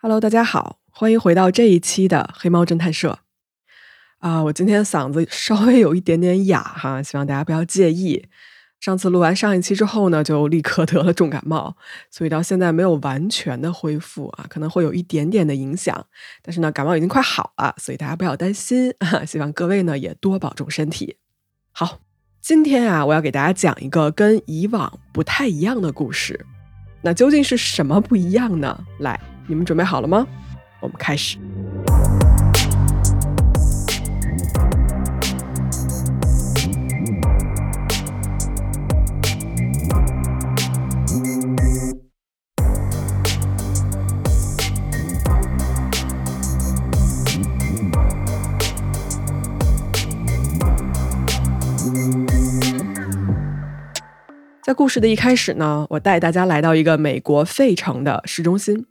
Hello，大家好，欢迎回到这一期的黑猫侦探社。啊，我今天嗓子稍微有一点点哑哈，希望大家不要介意。上次录完上一期之后呢，就立刻得了重感冒，所以到现在没有完全的恢复啊，可能会有一点点的影响。但是呢，感冒已经快好了，所以大家不要担心啊。希望各位呢也多保重身体。好，今天啊，我要给大家讲一个跟以往不太一样的故事。那究竟是什么不一样呢？来。你们准备好了吗？我们开始。在故事的一开始呢，我带大家来到一个美国费城的市中心。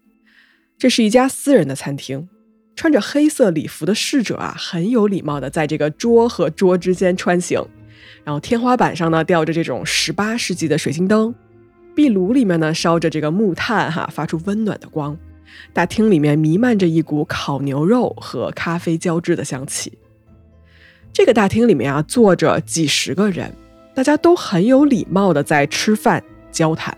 这是一家私人的餐厅，穿着黑色礼服的侍者啊，很有礼貌的在这个桌和桌之间穿行。然后天花板上呢吊着这种十八世纪的水晶灯，壁炉里面呢烧着这个木炭哈，发出温暖的光。大厅里面弥漫着一股烤牛肉和咖啡交织的香气。这个大厅里面啊坐着几十个人，大家都很有礼貌的在吃饭交谈。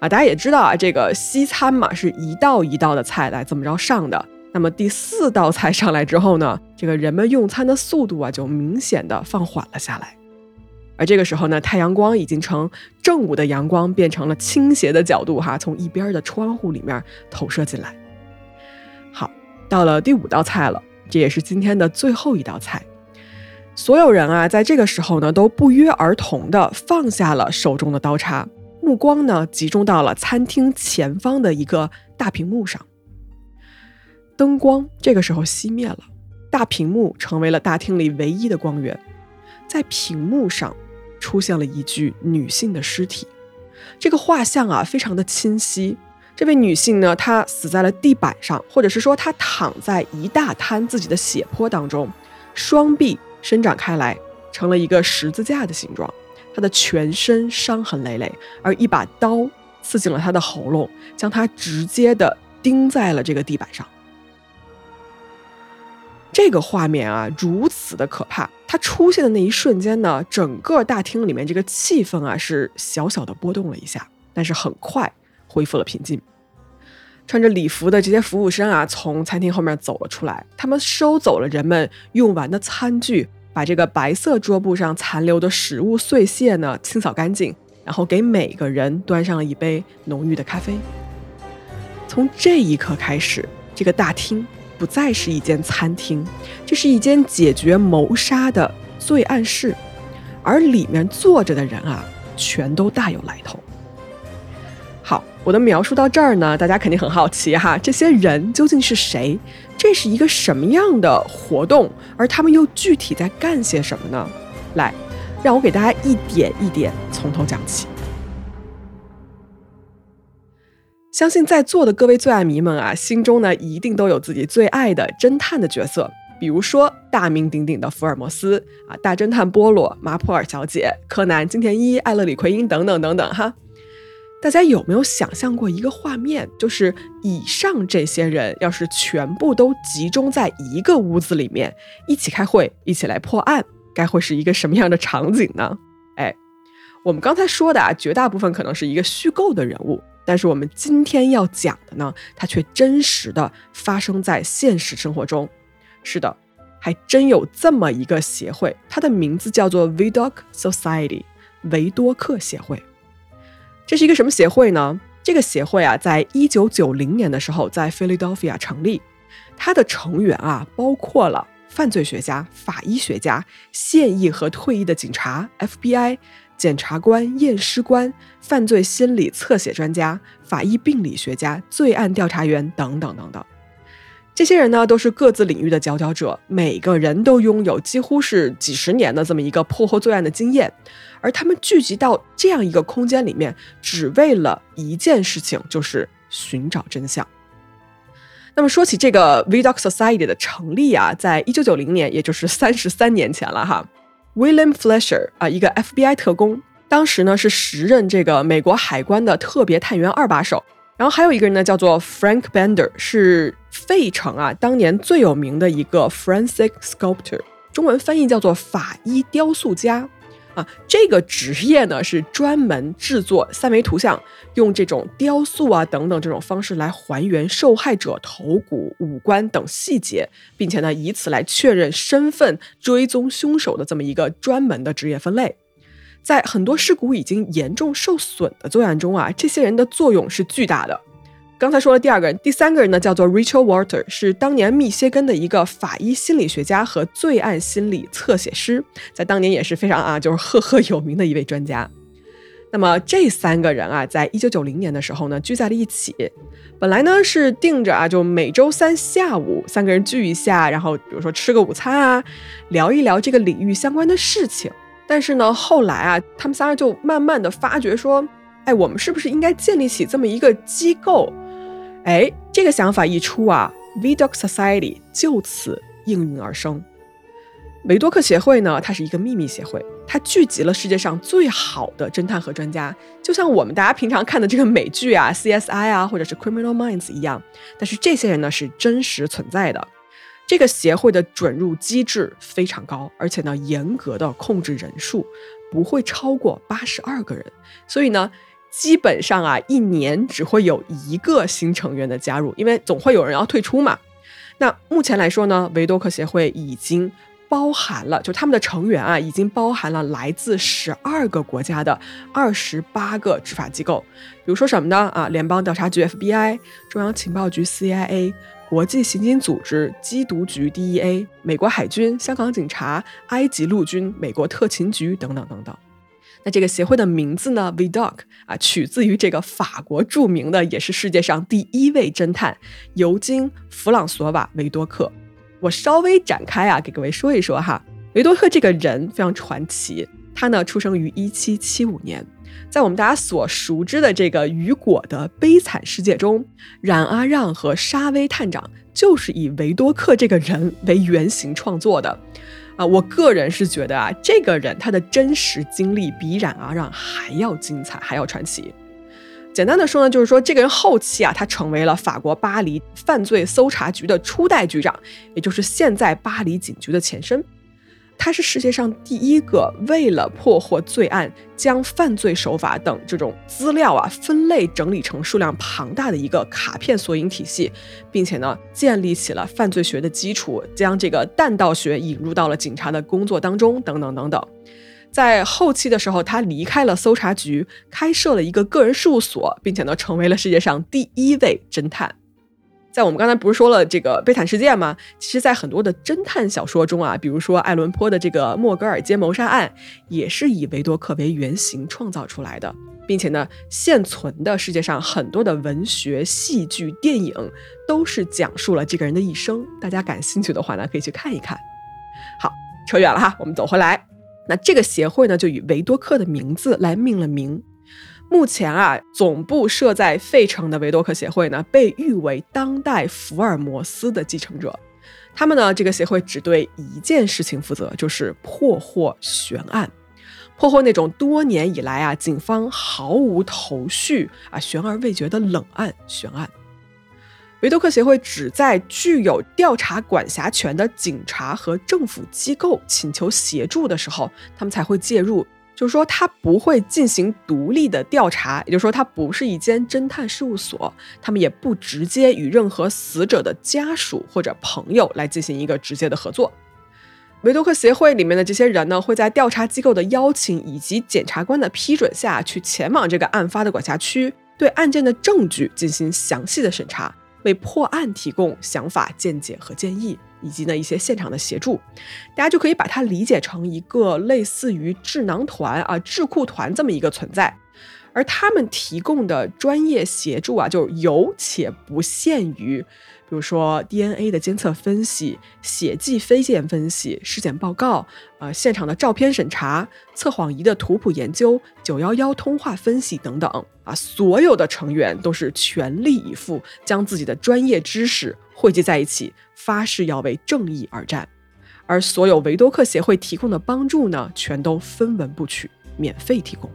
啊，大家也知道啊，这个西餐嘛，是一道一道的菜来这么着上的。那么第四道菜上来之后呢，这个人们用餐的速度啊，就明显的放缓了下来。而这个时候呢，太阳光已经从正午的阳光变成了倾斜的角度，哈，从一边的窗户里面投射进来。好，到了第五道菜了，这也是今天的最后一道菜。所有人啊，在这个时候呢，都不约而同的放下了手中的刀叉。目光呢，集中到了餐厅前方的一个大屏幕上。灯光这个时候熄灭了，大屏幕成为了大厅里唯一的光源。在屏幕上出现了一具女性的尸体，这个画像啊，非常的清晰。这位女性呢，她死在了地板上，或者是说她躺在一大滩自己的血泊当中，双臂伸展开来，成了一个十字架的形状。他的全身伤痕累累，而一把刀刺进了他的喉咙，将他直接的钉在了这个地板上。这个画面啊，如此的可怕。它出现的那一瞬间呢，整个大厅里面这个气氛啊是小小的波动了一下，但是很快恢复了平静。穿着礼服的这些服务生啊，从餐厅后面走了出来，他们收走了人们用完的餐具。把这个白色桌布上残留的食物碎屑呢清扫干净，然后给每个人端上了一杯浓郁的咖啡。从这一刻开始，这个大厅不再是一间餐厅，这是一间解决谋杀的罪案室，而里面坐着的人啊，全都大有来头。好，我的描述到这儿呢，大家肯定很好奇哈，这些人究竟是谁？这是一个什么样的活动？而他们又具体在干些什么呢？来，让我给大家一点一点从头讲起。相信在座的各位最爱迷们啊，心中呢一定都有自己最爱的侦探的角色，比如说大名鼎鼎的福尔摩斯啊，大侦探波洛、马普尔小姐、柯南、金田一、艾勒里奎因等等等等哈。大家有没有想象过一个画面？就是以上这些人要是全部都集中在一个屋子里面一起开会，一起来破案，该会是一个什么样的场景呢？哎，我们刚才说的啊，绝大部分可能是一个虚构的人物，但是我们今天要讲的呢，它却真实的发生在现实生活中。是的，还真有这么一个协会，它的名字叫做 Vidoc Society，维多克协会。这是一个什么协会呢？这个协会啊，在一九九零年的时候在 Philadelphia 成立，它的成员啊，包括了犯罪学家、法医学家、现役和退役的警察、FBI 检察官、验尸官、犯罪心理侧写专家、法医病理学家、罪案调查员等等等等。这些人呢，都是各自领域的佼佼者，每个人都拥有几乎是几十年的这么一个破获罪案的经验，而他们聚集到这样一个空间里面，只为了一件事情，就是寻找真相。那么说起这个 V Doc Society 的成立啊，在一九九零年，也就是三十三年前了哈，William Fletcher 啊，一个 FBI 特工，当时呢是时任这个美国海关的特别探员二把手。然后还有一个人呢，叫做 Frank Bender，是费城啊当年最有名的一个 forensic sculptor，中文翻译叫做法医雕塑家。啊，这个职业呢是专门制作三维图像，用这种雕塑啊等等这种方式来还原受害者头骨、五官等细节，并且呢以此来确认身份、追踪凶手的这么一个专门的职业分类。在很多尸骨已经严重受损的作案中啊，这些人的作用是巨大的。刚才说了第二个人，第三个人呢叫做 Rachel Walter，是当年密歇根的一个法医心理学家和罪案心理侧写师，在当年也是非常啊，就是赫赫有名的一位专家。那么这三个人啊，在一九九零年的时候呢，聚在了一起。本来呢是定着啊，就每周三下午三个人聚一下，然后比如说吃个午餐啊，聊一聊这个领域相关的事情。但是呢，后来啊，他们仨就慢慢的发觉说，哎，我们是不是应该建立起这么一个机构？哎，这个想法一出啊，Vidoc Society 就此应运而生。维多克协会呢，它是一个秘密协会，它聚集了世界上最好的侦探和专家，就像我们大家平常看的这个美剧啊，CSI 啊，或者是 Criminal Minds 一样。但是这些人呢，是真实存在的。这个协会的准入机制非常高，而且呢，严格的控制人数，不会超过八十二个人。所以呢。基本上啊，一年只会有一个新成员的加入，因为总会有人要退出嘛。那目前来说呢，维多克协会已经包含了，就他们的成员啊，已经包含了来自十二个国家的二十八个执法机构，比如说什么呢？啊，联邦调查局 FBI、中央情报局 CIA、国际刑警组织缉毒局 DEA、美国海军、香港警察、埃及陆军、美国特勤局等等等等。那这个协会的名字呢，VDOC 啊，取自于这个法国著名的，也是世界上第一位侦探尤金·弗朗索瓦·维多克。我稍微展开啊，给各位说一说哈。维多克这个人非常传奇，他呢出生于1775年，在我们大家所熟知的这个雨果的悲惨世界中，冉阿让和沙威探长就是以维多克这个人为原型创作的。啊，我个人是觉得啊，这个人他的真实经历比冉阿让还要精彩，还要传奇。简单的说呢，就是说这个人后期啊，他成为了法国巴黎犯罪搜查局的初代局长，也就是现在巴黎警局的前身。他是世界上第一个为了破获罪案，将犯罪手法等这种资料啊分类整理成数量庞大的一个卡片索引体系，并且呢建立起了犯罪学的基础，将这个弹道学引入到了警察的工作当中，等等等等。在后期的时候，他离开了搜查局，开设了一个个人事务所，并且呢成为了世界上第一位侦探。在我们刚才不是说了这个悲惨世界吗？其实，在很多的侦探小说中啊，比如说爱伦坡的这个莫格尔街谋杀案，也是以维多克为原型创造出来的，并且呢，现存的世界上很多的文学、戏剧、电影都是讲述了这个人的一生。大家感兴趣的话呢，可以去看一看。好，扯远了哈，我们走回来。那这个协会呢，就以维多克的名字来命了名。目前啊，总部设在费城的维多克协会呢，被誉为当代福尔摩斯的继承者。他们呢，这个协会只对一件事情负责，就是破获悬案，破获那种多年以来啊，警方毫无头绪啊、悬而未决的冷案悬案。维多克协会只在具有调查管辖权的警察和政府机构请求协助的时候，他们才会介入。就是说，他不会进行独立的调查，也就是说，他不是一间侦探事务所，他们也不直接与任何死者的家属或者朋友来进行一个直接的合作。维多克协会里面的这些人呢，会在调查机构的邀请以及检察官的批准下去前往这个案发的管辖区，对案件的证据进行详细的审查，为破案提供想法、见解和建议。以及呢一些现场的协助，大家就可以把它理解成一个类似于智囊团啊、智库团这么一个存在，而他们提供的专业协助啊，就有且不限于。比如说 DNA 的监测分析、血迹飞溅分析、尸检报告、呃现场的照片审查、测谎仪的图谱研究、九幺幺通话分析等等啊，所有的成员都是全力以赴，将自己的专业知识汇集在一起，发誓要为正义而战。而所有维多克协会提供的帮助呢，全都分文不取，免费提供。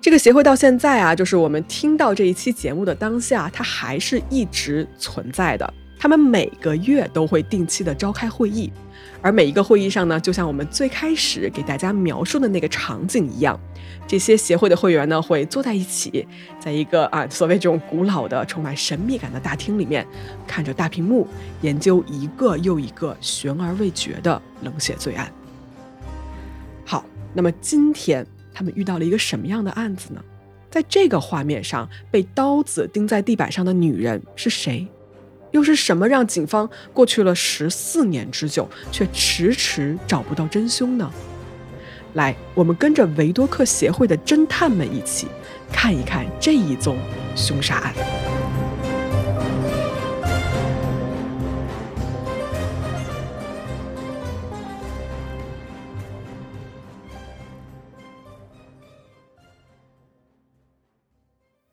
这个协会到现在啊，就是我们听到这一期节目的当下，它还是一直存在的。他们每个月都会定期的召开会议，而每一个会议上呢，就像我们最开始给大家描述的那个场景一样，这些协会的会员呢会坐在一起，在一个啊所谓这种古老的、充满神秘感的大厅里面，看着大屏幕，研究一个又一个悬而未决的冷血罪案。好，那么今天。他们遇到了一个什么样的案子呢？在这个画面上，被刀子钉在地板上的女人是谁？又是什么让警方过去了十四年之久，却迟迟找不到真凶呢？来，我们跟着维多克协会的侦探们一起看一看这一宗凶杀案。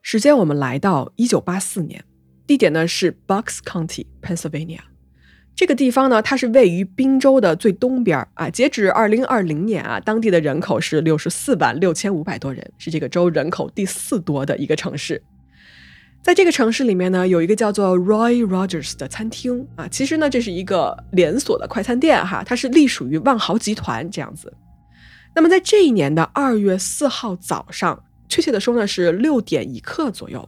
时间我们来到一九八四年，地点呢是 Bucks County, Pennsylvania。这个地方呢，它是位于宾州的最东边啊。截止二零二零年啊，当地的人口是六十四万六千五百多人，是这个州人口第四多的一个城市。在这个城市里面呢，有一个叫做 Roy Rogers 的餐厅啊。其实呢，这是一个连锁的快餐店哈，它是隶属于万豪集团这样子。那么在这一年的二月四号早上。确切的说呢，是六点一刻左右。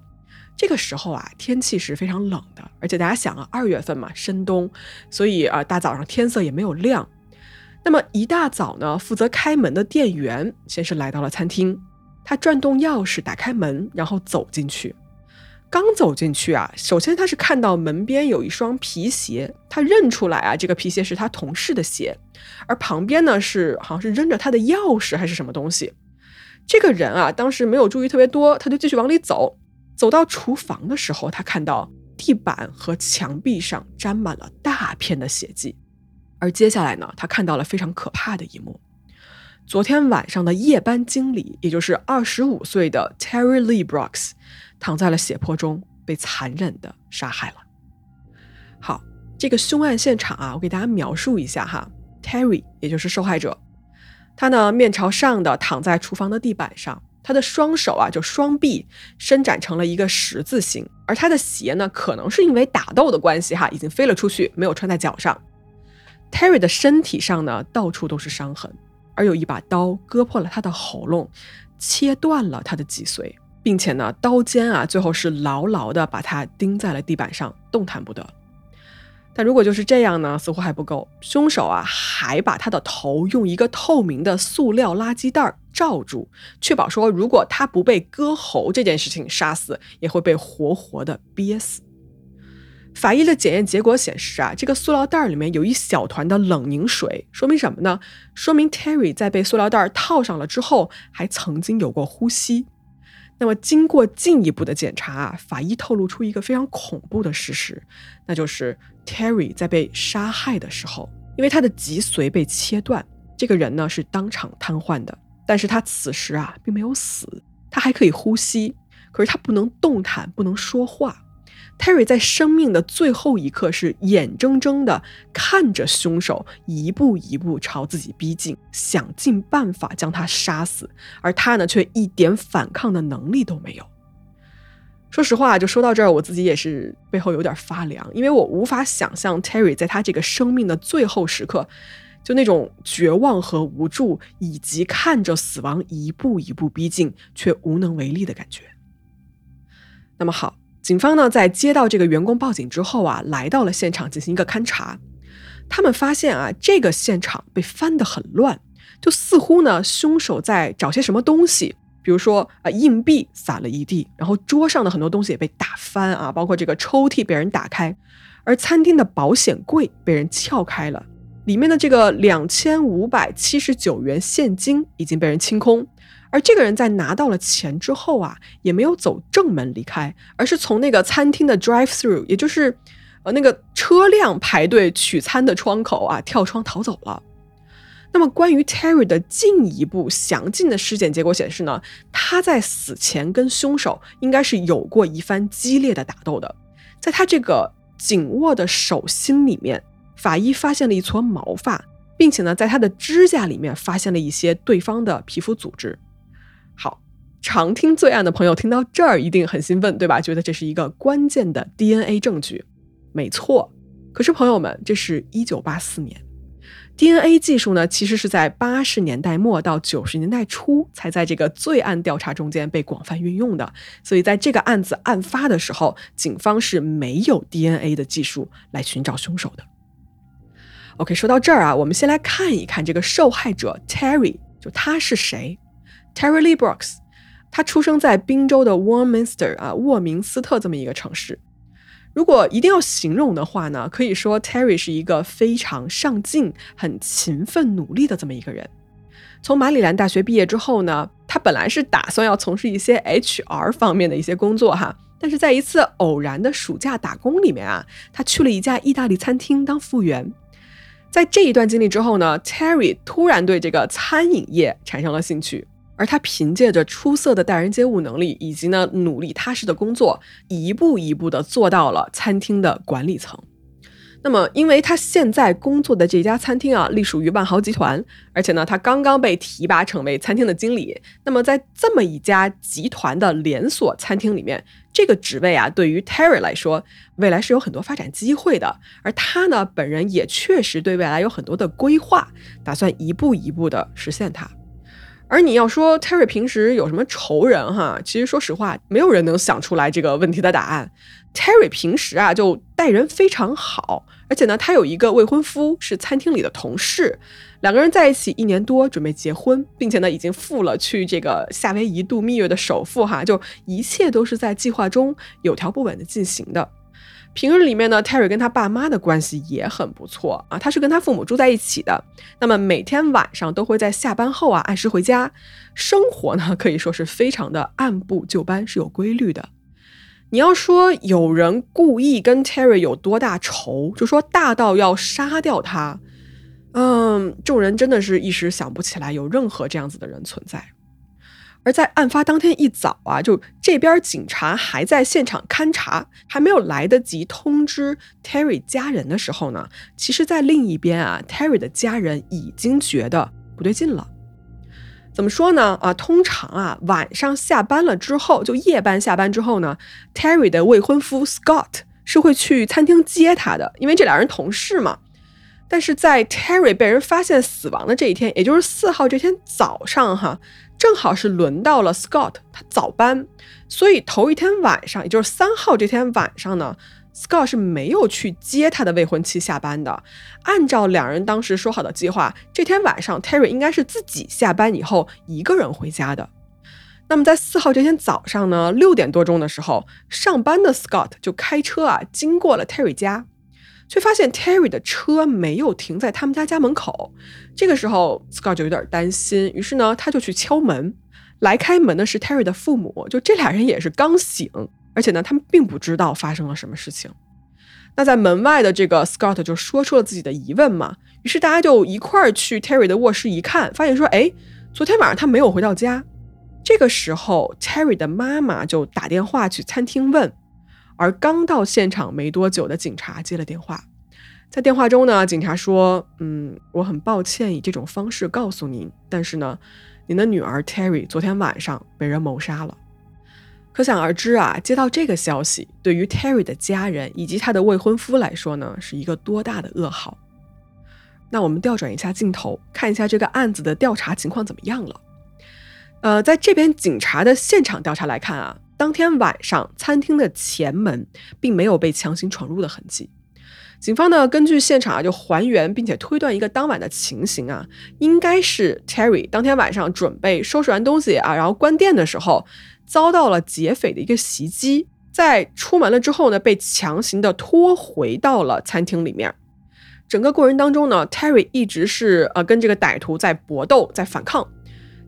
这个时候啊，天气是非常冷的，而且大家想啊，二月份嘛，深冬，所以啊，大早上天色也没有亮。那么一大早呢，负责开门的店员先是来到了餐厅，他转动钥匙打开门，然后走进去。刚走进去啊，首先他是看到门边有一双皮鞋，他认出来啊，这个皮鞋是他同事的鞋，而旁边呢是好像是扔着他的钥匙还是什么东西。这个人啊，当时没有注意特别多，他就继续往里走。走到厨房的时候，他看到地板和墙壁上沾满了大片的血迹。而接下来呢，他看到了非常可怕的一幕：昨天晚上的夜班经理，也就是二十五岁的 Terry Lee Brooks，躺在了血泊中，被残忍的杀害了。好，这个凶案现场啊，我给大家描述一下哈。Terry，也就是受害者。他呢，面朝上的躺在厨房的地板上，他的双手啊，就双臂伸展成了一个十字形，而他的鞋呢，可能是因为打斗的关系哈，已经飞了出去，没有穿在脚上。Terry 的身体上呢，到处都是伤痕，而有一把刀割破了他的喉咙，切断了他的脊髓，并且呢，刀尖啊，最后是牢牢的把他钉在了地板上，动弹不得。但如果就是这样呢，似乎还不够。凶手啊，还把他的头用一个透明的塑料垃圾袋罩住，确保说，如果他不被割喉这件事情杀死，也会被活活的憋死。法医的检验结果显示啊，这个塑料袋里面有一小团的冷凝水，说明什么呢？说明 Terry 在被塑料袋套上了之后，还曾经有过呼吸。那么，经过进一步的检查啊，法医透露出一个非常恐怖的事实，那就是。Terry 在被杀害的时候，因为他的脊髓被切断，这个人呢是当场瘫痪的。但是他此时啊并没有死，他还可以呼吸，可是他不能动弹，不能说话。Terry 在生命的最后一刻是眼睁睁的看着凶手一步一步朝自己逼近，想尽办法将他杀死，而他呢却一点反抗的能力都没有。说实话，就说到这儿，我自己也是背后有点发凉，因为我无法想象 Terry 在他这个生命的最后时刻，就那种绝望和无助，以及看着死亡一步一步逼近却无能为力的感觉。那么好，警方呢在接到这个员工报警之后啊，来到了现场进行一个勘查，他们发现啊，这个现场被翻得很乱，就似乎呢凶手在找些什么东西。比如说啊，硬币撒了一地，然后桌上的很多东西也被打翻啊，包括这个抽屉被人打开，而餐厅的保险柜被人撬开了，里面的这个两千五百七十九元现金已经被人清空，而这个人在拿到了钱之后啊，也没有走正门离开，而是从那个餐厅的 drive through，也就是呃那个车辆排队取餐的窗口啊，跳窗逃走了。那么，关于 Terry 的进一步详尽的尸检结果显示呢，他在死前跟凶手应该是有过一番激烈的打斗的。在他这个紧握的手心里面，法医发现了一撮毛发，并且呢，在他的指甲里面发现了一些对方的皮肤组织。好，常听罪案的朋友听到这儿一定很兴奋，对吧？觉得这是一个关键的 DNA 证据。没错，可是朋友们，这是一九八四年，DNA 技术呢，其实是在八十年代末到九十年代初才在这个罪案调查中间被广泛运用的。所以在这个案子案发的时候，警方是没有 DNA 的技术来寻找凶手的。OK，说到这儿啊，我们先来看一看这个受害者 Terry，就他是谁？Terry Lee Brooks。他出生在宾州的 Warminster 啊，沃明斯特这么一个城市。如果一定要形容的话呢，可以说 Terry 是一个非常上进、很勤奋、努力的这么一个人。从马里兰大学毕业之后呢，他本来是打算要从事一些 HR 方面的一些工作哈，但是在一次偶然的暑假打工里面啊，他去了一家意大利餐厅当服务员。在这一段经历之后呢，Terry 突然对这个餐饮业产生了兴趣。而他凭借着出色的待人接物能力，以及呢努力踏实的工作，一步一步的做到了餐厅的管理层。那么，因为他现在工作的这家餐厅啊，隶属于万豪集团，而且呢，他刚刚被提拔成为餐厅的经理。那么，在这么一家集团的连锁餐厅里面，这个职位啊，对于 Terry 来说，未来是有很多发展机会的。而他呢，本人也确实对未来有很多的规划，打算一步一步的实现它。而你要说 Terry 平时有什么仇人哈？其实说实话，没有人能想出来这个问题的答案。Terry 平时啊就待人非常好，而且呢，他有一个未婚夫是餐厅里的同事，两个人在一起一年多，准备结婚，并且呢已经付了去这个夏威夷度蜜月的首付哈，就一切都是在计划中有条不紊的进行的。平日里面呢，Terry 跟他爸妈的关系也很不错啊。他是跟他父母住在一起的，那么每天晚上都会在下班后啊按时回家，生活呢可以说是非常的按部就班，是有规律的。你要说有人故意跟 Terry 有多大仇，就说大到要杀掉他，嗯，众人真的是一时想不起来有任何这样子的人存在。而在案发当天一早啊，就这边警察还在现场勘查，还没有来得及通知 Terry 家人的时候呢，其实，在另一边啊，Terry 的家人已经觉得不对劲了。怎么说呢？啊，通常啊，晚上下班了之后，就夜班下班之后呢，Terry 的未婚夫 Scott 是会去餐厅接他的，因为这俩人同事嘛。但是在 Terry 被人发现死亡的这一天，也就是四号这天早上，哈。正好是轮到了 Scott，他早班，所以头一天晚上，也就是三号这天晚上呢，Scott 是没有去接他的未婚妻下班的。按照两人当时说好的计划，这天晚上 Terry 应该是自己下班以后一个人回家的。那么在四号这天早上呢，六点多钟的时候，上班的 Scott 就开车啊经过了 Terry 家。却发现 Terry 的车没有停在他们家家门口。这个时候，Scott 就有点担心，于是呢，他就去敲门。来开门的是 Terry 的父母，就这俩人也是刚醒，而且呢，他们并不知道发生了什么事情。那在门外的这个 Scott 就说出了自己的疑问嘛，于是大家就一块儿去 Terry 的卧室一看，发现说，哎，昨天晚上他没有回到家。这个时候，Terry 的妈妈就打电话去餐厅问。而刚到现场没多久的警察接了电话，在电话中呢，警察说：“嗯，我很抱歉以这种方式告诉您，但是呢，您的女儿 Terry 昨天晚上被人谋杀了。”可想而知啊，接到这个消息，对于 Terry 的家人以及他的未婚夫来说呢，是一个多大的噩耗。那我们调转一下镜头，看一下这个案子的调查情况怎么样了。呃，在这边警察的现场调查来看啊。当天晚上，餐厅的前门并没有被强行闯入的痕迹。警方呢，根据现场啊，就还原并且推断一个当晚的情形啊，应该是 Terry 当天晚上准备收拾完东西啊，然后关店的时候，遭到了劫匪的一个袭击，在出门了之后呢，被强行的拖回到了餐厅里面。整个过程当中呢，Terry 一直是呃跟这个歹徒在搏斗，在反抗。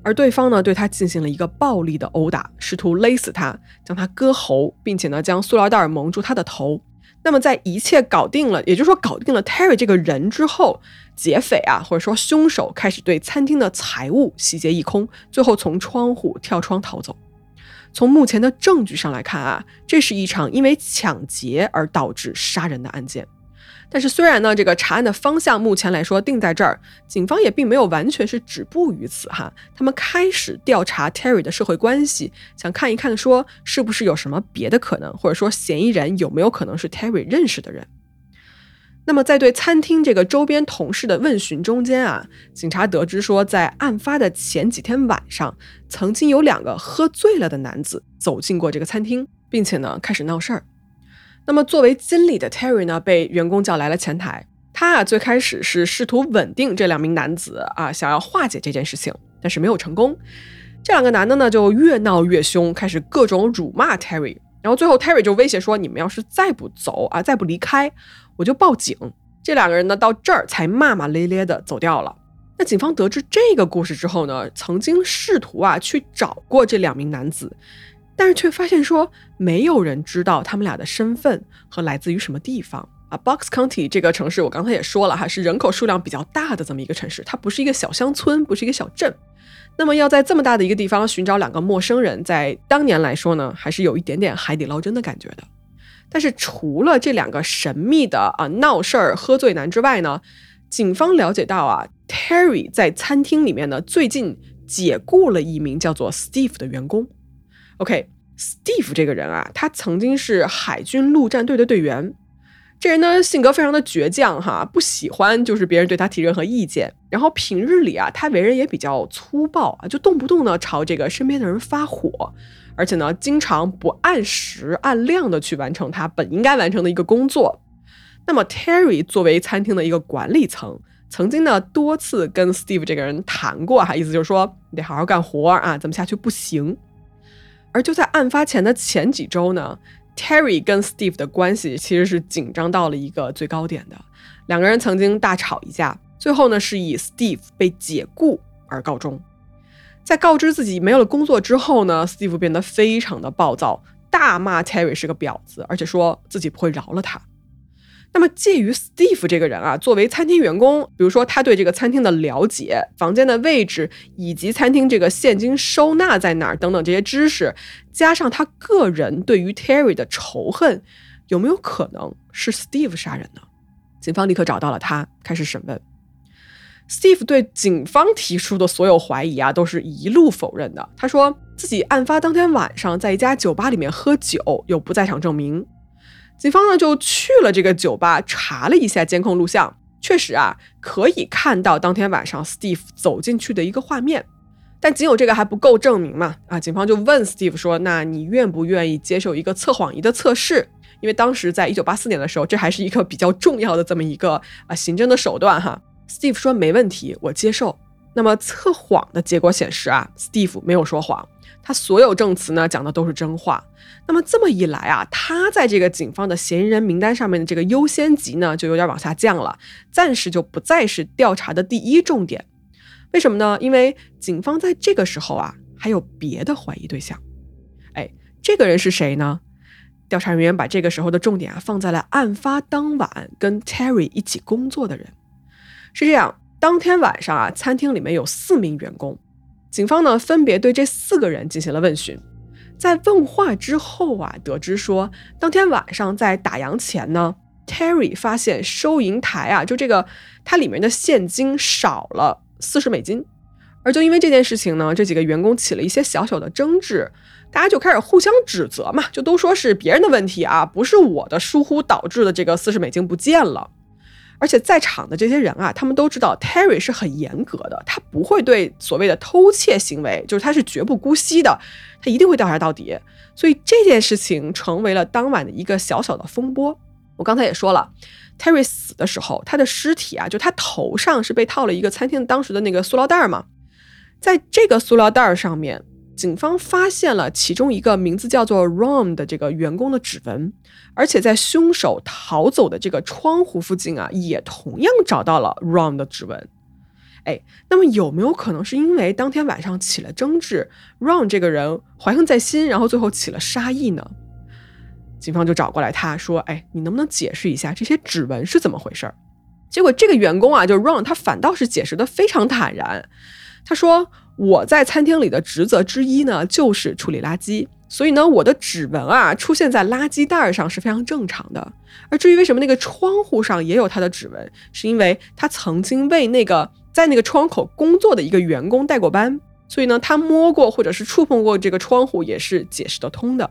而对方呢，对他进行了一个暴力的殴打，试图勒死他，将他割喉，并且呢，将塑料袋蒙住他的头。那么，在一切搞定了，也就是说搞定了 Terry 这个人之后，劫匪啊，或者说凶手开始对餐厅的财物洗劫一空，最后从窗户跳窗逃走。从目前的证据上来看啊，这是一场因为抢劫而导致杀人的案件。但是虽然呢，这个查案的方向目前来说定在这儿，警方也并没有完全是止步于此哈。他们开始调查 Terry 的社会关系，想看一看说是不是有什么别的可能，或者说嫌疑人有没有可能是 Terry 认识的人。那么在对餐厅这个周边同事的问询中间啊，警察得知说，在案发的前几天晚上，曾经有两个喝醉了的男子走进过这个餐厅，并且呢开始闹事儿。那么，作为经理的 Terry 呢，被员工叫来了前台。他啊，最开始是试图稳定这两名男子啊，想要化解这件事情，但是没有成功。这两个男的呢，就越闹越凶，开始各种辱骂 Terry。然后最后，Terry 就威胁说：“你们要是再不走啊，再不离开，我就报警。”这两个人呢，到这儿才骂骂咧咧的走掉了。那警方得知这个故事之后呢，曾经试图啊去找过这两名男子。但是却发现说，没有人知道他们俩的身份和来自于什么地方啊。Box County 这个城市，我刚才也说了哈，是人口数量比较大的这么一个城市，它不是一个小乡村，不是一个小镇。那么要在这么大的一个地方寻找两个陌生人，在当年来说呢，还是有一点点海底捞针的感觉的。但是除了这两个神秘的啊闹事儿喝醉男之外呢，警方了解到啊，Terry 在餐厅里面呢，最近解雇了一名叫做 Steve 的员工。OK Steve 这个人啊，他曾经是海军陆战队的队员。这人呢，性格非常的倔强哈，不喜欢就是别人对他提任何意见。然后平日里啊，他为人也比较粗暴啊，就动不动呢朝这个身边的人发火，而且呢，经常不按时按量的去完成他本应该完成的一个工作。那么 Terry 作为餐厅的一个管理层，曾经呢多次跟 Steve 这个人谈过哈，意思就是说你得好好干活啊，怎么下去不行。而就在案发前的前几周呢，Terry 跟 Steve 的关系其实是紧张到了一个最高点的。两个人曾经大吵一架，最后呢是以 Steve 被解雇而告终。在告知自己没有了工作之后呢，Steve 变得非常的暴躁，大骂 Terry 是个婊子，而且说自己不会饶了他。那么，介于 Steve 这个人啊，作为餐厅员工，比如说他对这个餐厅的了解、房间的位置以及餐厅这个现金收纳在哪儿等等这些知识，加上他个人对于 Terry 的仇恨，有没有可能是 Steve 杀人呢？警方立刻找到了他，开始审问。Steve 对警方提出的所有怀疑啊，都是一路否认的。他说自己案发当天晚上在一家酒吧里面喝酒，有不在场证明。警方呢就去了这个酒吧，查了一下监控录像，确实啊可以看到当天晚上 Steve 走进去的一个画面，但仅有这个还不够证明嘛？啊，警方就问 Steve 说：“那你愿不愿意接受一个测谎仪的测试？因为当时在一九八四年的时候，这还是一个比较重要的这么一个啊刑侦的手段哈。”Steve 说：“没问题，我接受。”那么测谎的结果显示啊，Steve 没有说谎。他所有证词呢讲的都是真话，那么这么一来啊，他在这个警方的嫌疑人名单上面的这个优先级呢就有点往下降了，暂时就不再是调查的第一重点。为什么呢？因为警方在这个时候啊还有别的怀疑对象。哎，这个人是谁呢？调查人员把这个时候的重点啊放在了案发当晚跟 Terry 一起工作的人。是这样，当天晚上啊，餐厅里面有四名员工。警方呢，分别对这四个人进行了问询，在问话之后啊，得知说，当天晚上在打烊前呢，Terry 发现收银台啊，就这个它里面的现金少了四十美金，而就因为这件事情呢，这几个员工起了一些小小的争执，大家就开始互相指责嘛，就都说是别人的问题啊，不是我的疏忽导致的这个四十美金不见了。而且在场的这些人啊，他们都知道 Terry 是很严格的，他不会对所谓的偷窃行为，就是他是绝不姑息的，他一定会调查到底。所以这件事情成为了当晚的一个小小的风波。我刚才也说了，Terry 死的时候，他的尸体啊，就他头上是被套了一个餐厅当时的那个塑料袋嘛，在这个塑料袋上面。警方发现了其中一个名字叫做 Ron 的这个员工的指纹，而且在凶手逃走的这个窗户附近啊，也同样找到了 Ron 的指纹。哎，那么有没有可能是因为当天晚上起了争执，Ron 这个人怀恨在心，然后最后起了杀意呢？警方就找过来他说：“哎，你能不能解释一下这些指纹是怎么回事？”结果这个员工啊，就 Ron，他反倒是解释的非常坦然，他说。我在餐厅里的职责之一呢，就是处理垃圾。所以呢，我的指纹啊出现在垃圾袋上是非常正常的。而至于为什么那个窗户上也有他的指纹，是因为他曾经为那个在那个窗口工作的一个员工带过班，所以呢，他摸过或者是触碰过这个窗户也是解释得通的。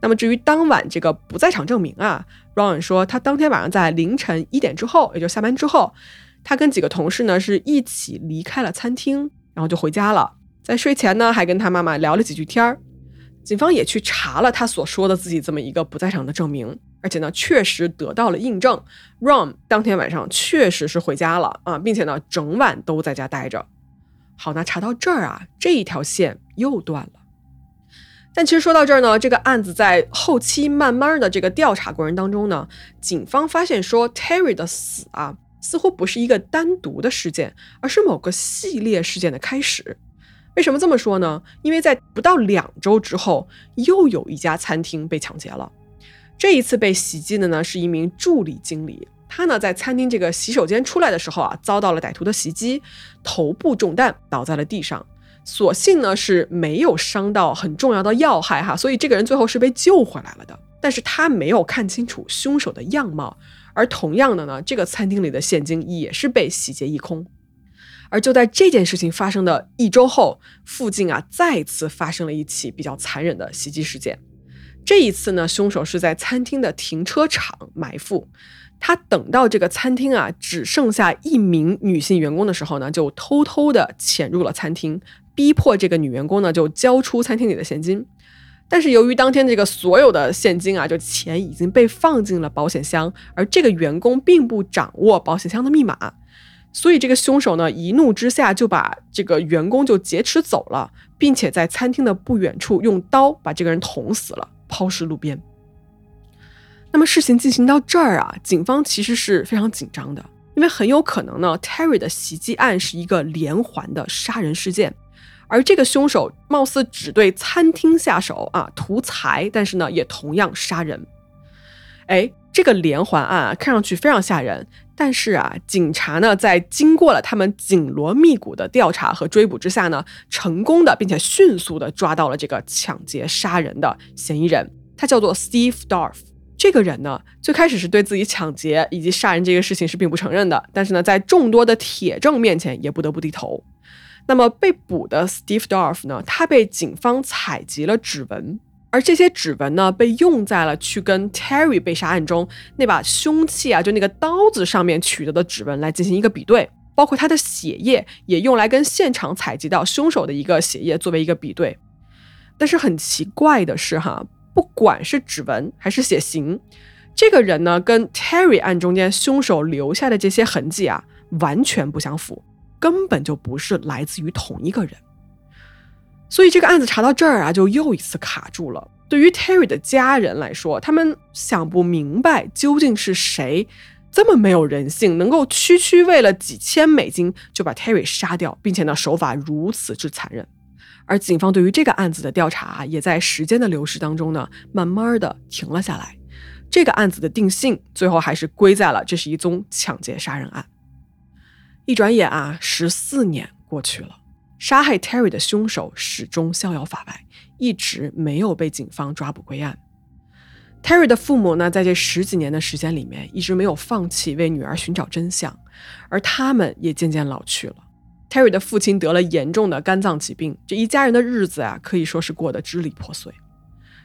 那么至于当晚这个不在场证明啊，Ron 说他当天晚上在凌晨一点之后，也就下班之后，他跟几个同事呢是一起离开了餐厅，然后就回家了。在睡前呢，还跟他妈妈聊了几句天儿。警方也去查了他所说的自己这么一个不在场的证明，而且呢，确实得到了印证。Ron 当天晚上确实是回家了啊，并且呢，整晚都在家待着。好，那查到这儿啊，这一条线又断了。但其实说到这儿呢，这个案子在后期慢慢的这个调查过程当中呢，警方发现说 Terry 的死啊，似乎不是一个单独的事件，而是某个系列事件的开始。为什么这么说呢？因为在不到两周之后，又有一家餐厅被抢劫了。这一次被袭击的呢是一名助理经理，他呢在餐厅这个洗手间出来的时候啊，遭到了歹徒的袭击，头部中弹，倒在了地上。所幸呢是没有伤到很重要的要害哈，所以这个人最后是被救回来了的。但是他没有看清楚凶手的样貌，而同样的呢，这个餐厅里的现金也是被洗劫一空。而就在这件事情发生的一周后，附近啊再次发生了一起比较残忍的袭击事件。这一次呢，凶手是在餐厅的停车场埋伏。他等到这个餐厅啊只剩下一名女性员工的时候呢，就偷偷的潜入了餐厅，逼迫这个女员工呢就交出餐厅里的现金。但是由于当天这个所有的现金啊，就钱已经被放进了保险箱，而这个员工并不掌握保险箱的密码。所以这个凶手呢，一怒之下就把这个员工就劫持走了，并且在餐厅的不远处用刀把这个人捅死了，抛尸路边。那么事情进行到这儿啊，警方其实是非常紧张的，因为很有可能呢，Terry 的袭击案是一个连环的杀人事件，而这个凶手貌似只对餐厅下手啊，图财，但是呢，也同样杀人。哎，这个连环案啊，看上去非常吓人。但是啊，警察呢，在经过了他们紧锣密鼓的调查和追捕之下呢，成功的并且迅速的抓到了这个抢劫杀人的嫌疑人。他叫做 Steve Dorff。这个人呢，最开始是对自己抢劫以及杀人这个事情是并不承认的，但是呢，在众多的铁证面前，也不得不低头。那么被捕的 Steve Dorf 呢，他被警方采集了指纹。而这些指纹呢，被用在了去跟 Terry 被杀案中那把凶器啊，就那个刀子上面取得的指纹来进行一个比对，包括他的血液也用来跟现场采集到凶手的一个血液作为一个比对。但是很奇怪的是哈，不管是指纹还是血型，这个人呢跟 Terry 案中间凶手留下的这些痕迹啊，完全不相符，根本就不是来自于同一个人。所以这个案子查到这儿啊，就又一次卡住了。对于 Terry 的家人来说，他们想不明白究竟是谁这么没有人性，能够区区为了几千美金就把 Terry 杀掉，并且呢手法如此之残忍。而警方对于这个案子的调查，也在时间的流逝当中呢，慢慢的停了下来。这个案子的定性，最后还是归在了这是一宗抢劫杀人案。一转眼啊，十四年过去了。杀害 Terry 的凶手始终逍遥法外，一直没有被警方抓捕归案。Terry 的父母呢，在这十几年的时间里面，一直没有放弃为女儿寻找真相，而他们也渐渐老去了。Terry 的父亲得了严重的肝脏疾病，这一家人的日子啊，可以说是过得支离破碎。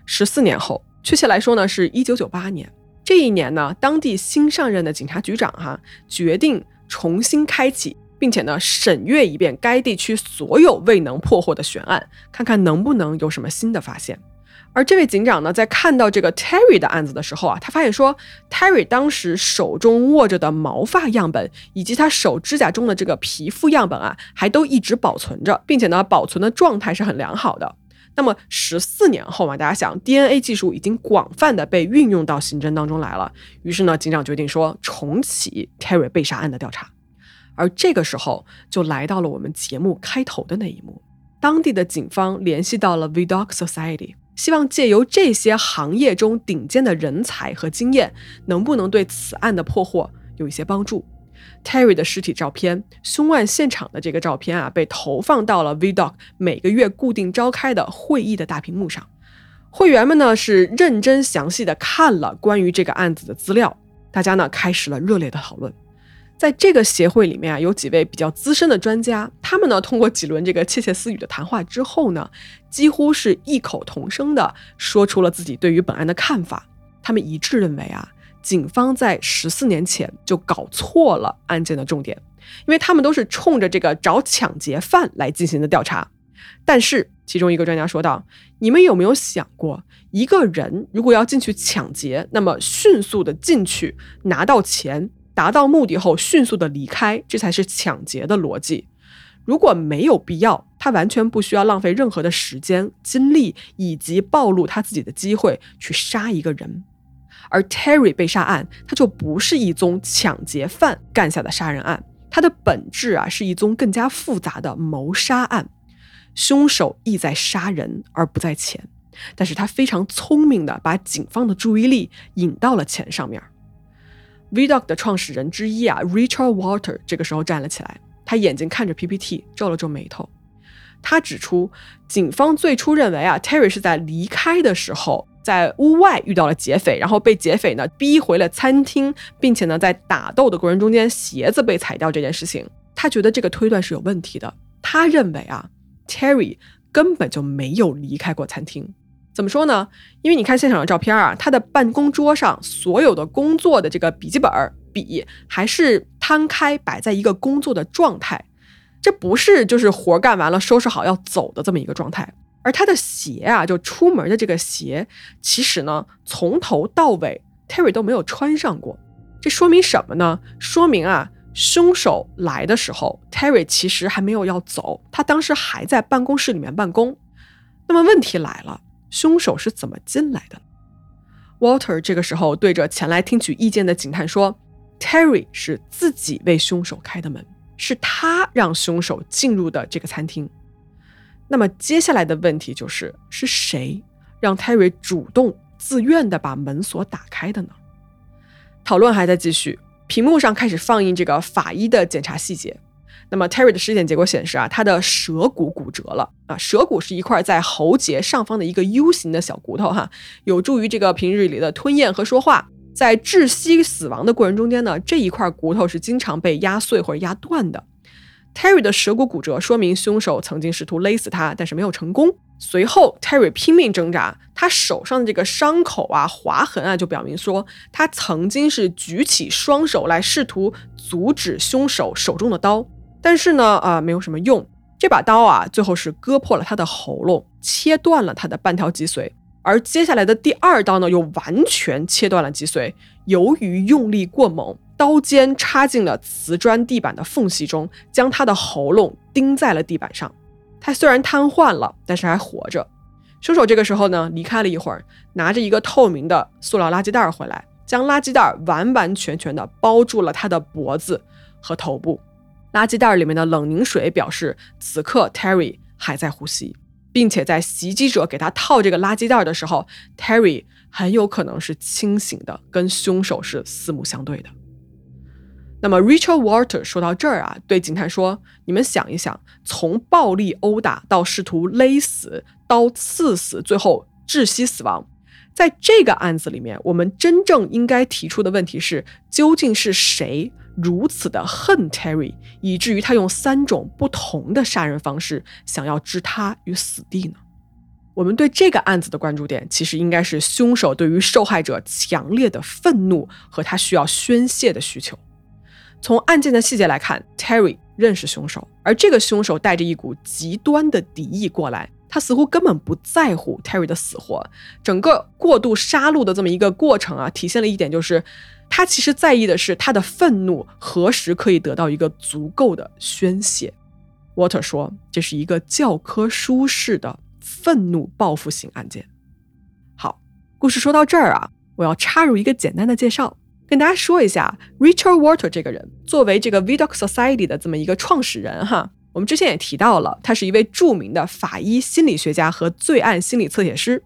十四年后，确切来说呢，是一九九八年。这一年呢，当地新上任的警察局长哈，决定重新开启。并且呢，审阅一遍该地区所有未能破获的悬案，看看能不能有什么新的发现。而这位警长呢，在看到这个 Terry 的案子的时候啊，他发现说，Terry 当时手中握着的毛发样本，以及他手指甲中的这个皮肤样本啊，还都一直保存着，并且呢，保存的状态是很良好的。那么十四年后嘛，大家想，DNA 技术已经广泛的被运用到刑侦当中来了。于是呢，警长决定说，重启 Terry 被杀案的调查。而这个时候，就来到了我们节目开头的那一幕。当地的警方联系到了 V Doc Society，希望借由这些行业中顶尖的人才和经验，能不能对此案的破获有一些帮助。Terry 的尸体照片、凶案现场的这个照片啊，被投放到了 Vidocq 每个月固定召开的会议的大屏幕上。会员们呢是认真详细的看了关于这个案子的资料，大家呢开始了热烈的讨论。在这个协会里面啊，有几位比较资深的专家，他们呢通过几轮这个窃窃私语的谈话之后呢，几乎是异口同声的说出了自己对于本案的看法。他们一致认为啊，警方在十四年前就搞错了案件的重点，因为他们都是冲着这个找抢劫犯来进行的调查。但是其中一个专家说道：“你们有没有想过，一个人如果要进去抢劫，那么迅速的进去拿到钱？”达到目的后，迅速的离开，这才是抢劫的逻辑。如果没有必要，他完全不需要浪费任何的时间、精力以及暴露他自己的机会去杀一个人。而 Terry 被杀案，它就不是一宗抢劫犯干下的杀人案，它的本质啊是一宗更加复杂的谋杀案。凶手意在杀人而不在钱，但是他非常聪明的把警方的注意力引到了钱上面。Vdog 的创始人之一啊，Richard Walter 这个时候站了起来，他眼睛看着 PPT，皱了皱眉头。他指出，警方最初认为啊，Terry 是在离开的时候在屋外遇到了劫匪，然后被劫匪呢逼回了餐厅，并且呢在打斗的过程中间鞋子被踩掉这件事情，他觉得这个推断是有问题的。他认为啊，Terry 根本就没有离开过餐厅。怎么说呢？因为你看现场的照片啊，他的办公桌上所有的工作的这个笔记本笔还是摊开摆在一个工作的状态，这不是就是活干完了收拾好要走的这么一个状态。而他的鞋啊，就出门的这个鞋，其实呢从头到尾 Terry 都没有穿上过。这说明什么呢？说明啊，凶手来的时候，Terry 其实还没有要走，他当时还在办公室里面办公。那么问题来了。凶手是怎么进来的？Walter 这个时候对着前来听取意见的警探说：“Terry 是自己为凶手开的门，是他让凶手进入的这个餐厅。那么接下来的问题就是，是谁让 Terry 主动自愿的把门锁打开的呢？”讨论还在继续，屏幕上开始放映这个法医的检查细节。那么 Terry 的尸检结果显示啊，他的舌骨骨折了啊，舌骨是一块在喉结上方的一个 U 型的小骨头哈，有助于这个平日里的吞咽和说话。在窒息死亡的过程中间呢，这一块骨头是经常被压碎或者压断的。Terry 的舌骨骨折说明凶手曾经试图勒死他，但是没有成功。随后 Terry 拼命挣扎，他手上的这个伤口啊、划痕啊，就表明说他曾经是举起双手来试图阻止凶手手中的刀。但是呢，啊，没有什么用。这把刀啊，最后是割破了他的喉咙，切断了他的半条脊髓。而接下来的第二刀呢，又完全切断了脊髓。由于用力过猛，刀尖插进了瓷砖地板的缝隙中，将他的喉咙钉在了地板上。他虽然瘫痪了，但是还活着。凶手这个时候呢，离开了一会儿，拿着一个透明的塑料垃圾袋回来，将垃圾袋完完全全的包住了他的脖子和头部。垃圾袋里面的冷凝水表示，此刻 Terry 还在呼吸，并且在袭击者给他套这个垃圾袋的时候，Terry 很有可能是清醒的，跟凶手是四目相对的。那么 Richard Walter 说到这儿啊，对警探说：“你们想一想，从暴力殴打到试图勒死、刀刺死，最后窒息死亡，在这个案子里面，我们真正应该提出的问题是，究竟是谁？”如此的恨 Terry，以至于他用三种不同的杀人方式想要置他于死地呢？我们对这个案子的关注点，其实应该是凶手对于受害者强烈的愤怒和他需要宣泄的需求。从案件的细节来看，Terry 认识凶手，而这个凶手带着一股极端的敌意过来，他似乎根本不在乎 Terry 的死活。整个过度杀戮的这么一个过程啊，体现了一点就是。他其实在意的是他的愤怒何时可以得到一个足够的宣泄。Water 说，这是一个教科书式的愤怒报复型案件。好，故事说到这儿啊，我要插入一个简单的介绍，跟大家说一下 Richard Water 这个人。作为这个 Vidoc Society 的这么一个创始人哈，我们之前也提到了，他是一位著名的法医心理学家和罪案心理测写师。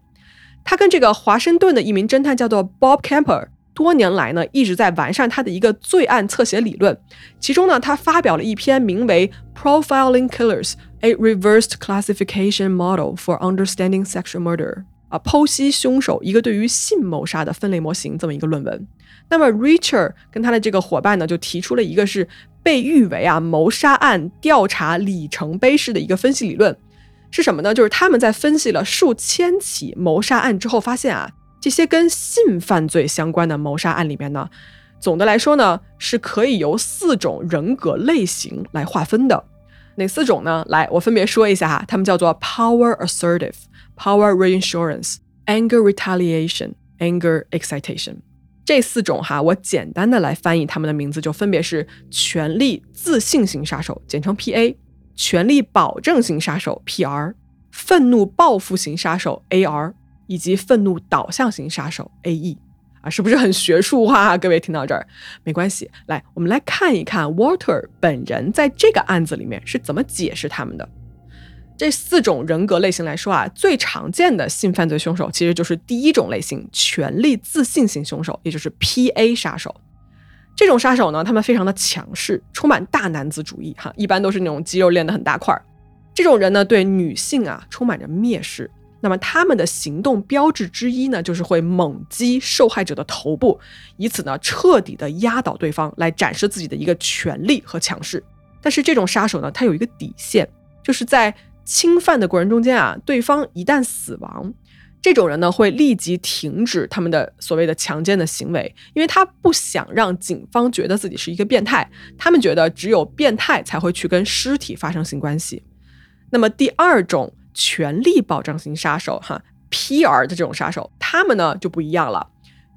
他跟这个华盛顿的一名侦探叫做 Bob Camper。多年来呢，一直在完善他的一个罪案侧写理论。其中呢，他发表了一篇名为《Profiling Killers: A Reversed Classification Model for Understanding Sexual Murder》啊，剖析凶手一个对于性谋杀的分类模型这么一个论文。那么 Richard 跟他的这个伙伴呢，就提出了一个是被誉为啊谋杀案调查里程碑式的一个分析理论，是什么呢？就是他们在分析了数千起谋杀案之后，发现啊，这些跟性犯罪相关的谋杀案里面呢，总的来说呢，是可以由四种人格类型来划分的。哪四种呢？来，我分别说一下哈，他们叫做 Power Assertive、Power Reinsurance、Anger Retaliation、Anger Excitation。这四种哈，我简单的来翻译他们的名字，就分别是权力自信型杀手，简称 P.A.；权力保证型杀手 P.R.；愤怒报复型杀手 A.R.；以及愤怒导向型杀手 A.E。啊，是不是很学术化？各位听到这儿没关系，来，我们来看一看 Walter 本人在这个案子里面是怎么解释他们的。这四种人格类型来说啊，最常见的性犯罪凶手其实就是第一种类型——权力自信型凶手，也就是 P.A. 杀手。这种杀手呢，他们非常的强势，充满大男子主义，哈，一般都是那种肌肉练得很大块儿。这种人呢，对女性啊充满着蔑视。那么他们的行动标志之一呢，就是会猛击受害者的头部，以此呢彻底的压倒对方，来展示自己的一个权力和强势。但是这种杀手呢，他有一个底线，就是在。侵犯的过程中间啊，对方一旦死亡，这种人呢会立即停止他们的所谓的强奸的行为，因为他不想让警方觉得自己是一个变态。他们觉得只有变态才会去跟尸体发生性关系。那么第二种权力保障型杀手哈，P.R. 的这种杀手，他们呢就不一样了。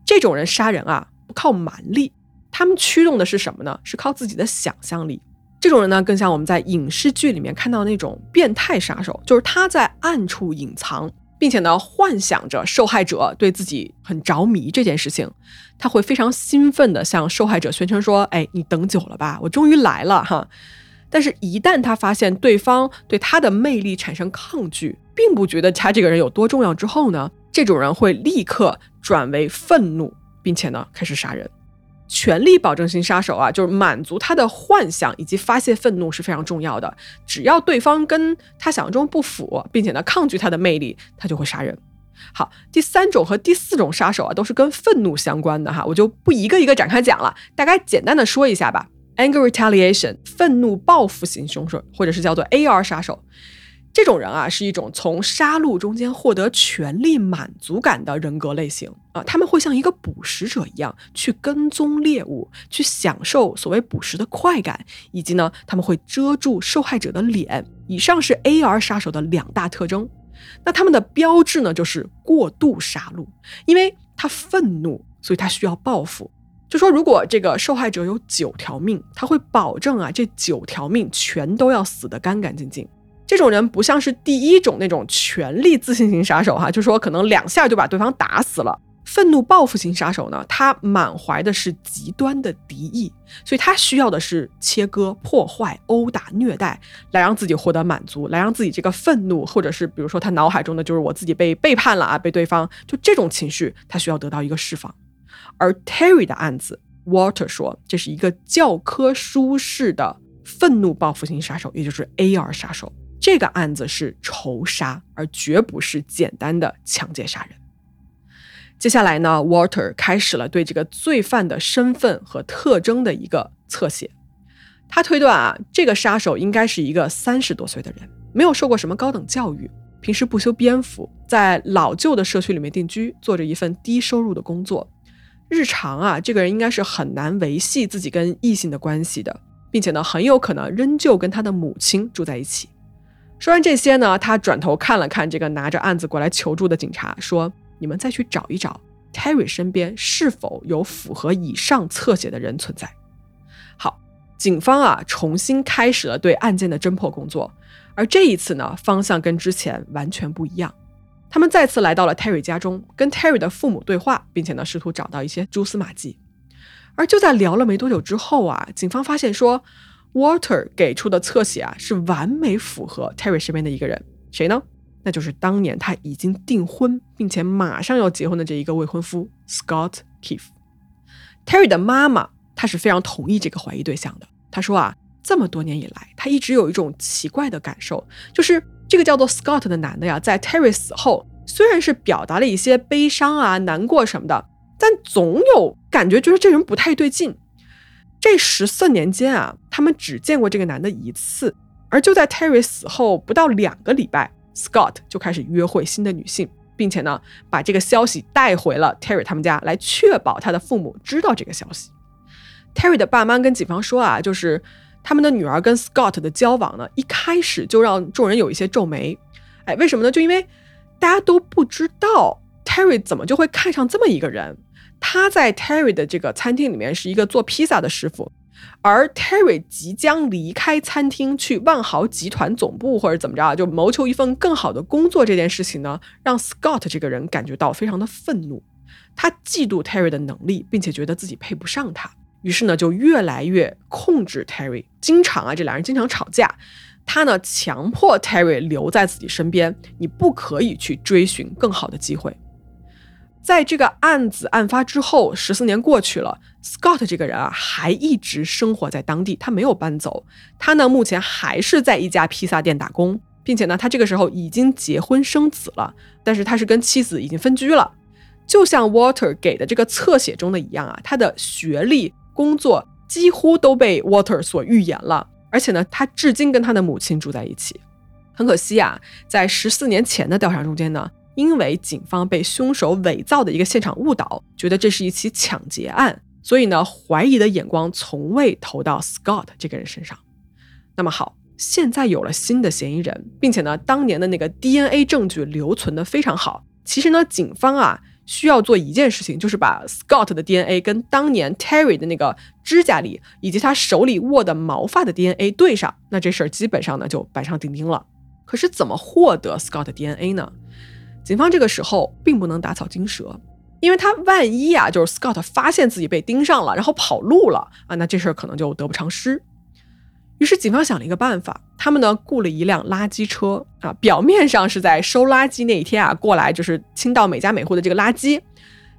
这种人杀人啊不靠蛮力，他们驱动的是什么呢？是靠自己的想象力。这种人呢，更像我们在影视剧里面看到那种变态杀手，就是他在暗处隐藏，并且呢，幻想着受害者对自己很着迷这件事情，他会非常兴奋地向受害者宣称说：“哎，你等久了吧，我终于来了哈！”但是，一旦他发现对方对他的魅力产生抗拒，并不觉得他这个人有多重要之后呢，这种人会立刻转为愤怒，并且呢，开始杀人。权力保证型杀手啊，就是满足他的幻想以及发泄愤怒是非常重要的。只要对方跟他想象中不符，并且呢抗拒他的魅力，他就会杀人。好，第三种和第四种杀手啊，都是跟愤怒相关的哈，我就不一个一个展开讲了，大概简单的说一下吧。Anger retaliation，愤怒报复型凶手，或者是叫做 AR 杀手。这种人啊，是一种从杀戮中间获得权力满足感的人格类型啊，他们会像一个捕食者一样去跟踪猎物，去享受所谓捕食的快感，以及呢，他们会遮住受害者的脸。以上是 AR 杀手的两大特征。那他们的标志呢，就是过度杀戮，因为他愤怒，所以他需要报复。就说如果这个受害者有九条命，他会保证啊，这九条命全都要死得干干净净。这种人不像是第一种那种权力自信型杀手哈，就说可能两下就把对方打死了。愤怒报复型杀手呢，他满怀的是极端的敌意，所以他需要的是切割、破坏、殴打、虐待，来让自己获得满足，来让自己这个愤怒，或者是比如说他脑海中的就是我自己被背叛了啊，被对方就这种情绪，他需要得到一个释放。而 Terry 的案子，Walter 说这是一个教科书式的愤怒报复型杀手，也就是 AR 杀手。这个案子是仇杀，而绝不是简单的抢劫杀人。接下来呢，Walter 开始了对这个罪犯的身份和特征的一个侧写。他推断啊，这个杀手应该是一个三十多岁的人，没有受过什么高等教育，平时不修边幅，在老旧的社区里面定居，做着一份低收入的工作。日常啊，这个人应该是很难维系自己跟异性的关系的，并且呢，很有可能仍旧跟他的母亲住在一起。说完这些呢，他转头看了看这个拿着案子过来求助的警察，说：“你们再去找一找，Terry 身边是否有符合以上侧写的人存在。”好，警方啊重新开始了对案件的侦破工作，而这一次呢，方向跟之前完全不一样。他们再次来到了 Terry 家中，跟 Terry 的父母对话，并且呢试图找到一些蛛丝马迹。而就在聊了没多久之后啊，警方发现说。Water 给出的侧写啊，是完美符合 Terry 身边的一个人，谁呢？那就是当年他已经订婚并且马上要结婚的这一个未婚夫 Scott Keith。Terry 的妈妈，她是非常同意这个怀疑对象的。她说啊，这么多年以来，她一直有一种奇怪的感受，就是这个叫做 Scott 的男的呀，在 Terry 死后，虽然是表达了一些悲伤啊、难过什么的，但总有感觉就是这人不太对劲。这十四年间啊，他们只见过这个男的一次，而就在 Terry 死后不到两个礼拜，Scott 就开始约会新的女性，并且呢，把这个消息带回了 Terry 他们家，来确保他的父母知道这个消息。Terry 的爸妈跟警方说啊，就是他们的女儿跟 Scott 的交往呢，一开始就让众人有一些皱眉。哎，为什么呢？就因为大家都不知道 Terry 怎么就会看上这么一个人。他在 Terry 的这个餐厅里面是一个做披萨的师傅，而 Terry 即将离开餐厅去万豪集团总部或者怎么着啊，就谋求一份更好的工作这件事情呢，让 Scott 这个人感觉到非常的愤怒。他嫉妒 Terry 的能力，并且觉得自己配不上他，于是呢就越来越控制 Terry，经常啊这两人经常吵架。他呢强迫 Terry 留在自己身边，你不可以去追寻更好的机会。在这个案子案发之后，十四年过去了，Scott 这个人啊，还一直生活在当地，他没有搬走。他呢，目前还是在一家披萨店打工，并且呢，他这个时候已经结婚生子了，但是他是跟妻子已经分居了。就像 Water 给的这个侧写中的一样啊，他的学历、工作几乎都被 Water 所预言了，而且呢，他至今跟他的母亲住在一起。很可惜啊，在十四年前的调查中间呢。因为警方被凶手伪造的一个现场误导，觉得这是一起抢劫案，所以呢，怀疑的眼光从未投到 Scott 这个人身上。那么好，现在有了新的嫌疑人，并且呢，当年的那个 DNA 证据留存的非常好。其实呢，警方啊需要做一件事情，就是把 Scott 的 DNA 跟当年 Terry 的那个指甲里以及他手里握的毛发的 DNA 对上，那这事儿基本上呢就板上钉钉了。可是怎么获得 Scott 的 DNA 呢？警方这个时候并不能打草惊蛇，因为他万一啊，就是 Scott 发现自己被盯上了，然后跑路了啊，那这事儿可能就得不偿失。于是警方想了一个办法，他们呢雇了一辆垃圾车啊，表面上是在收垃圾那一天啊过来，就是清到每家每户的这个垃圾，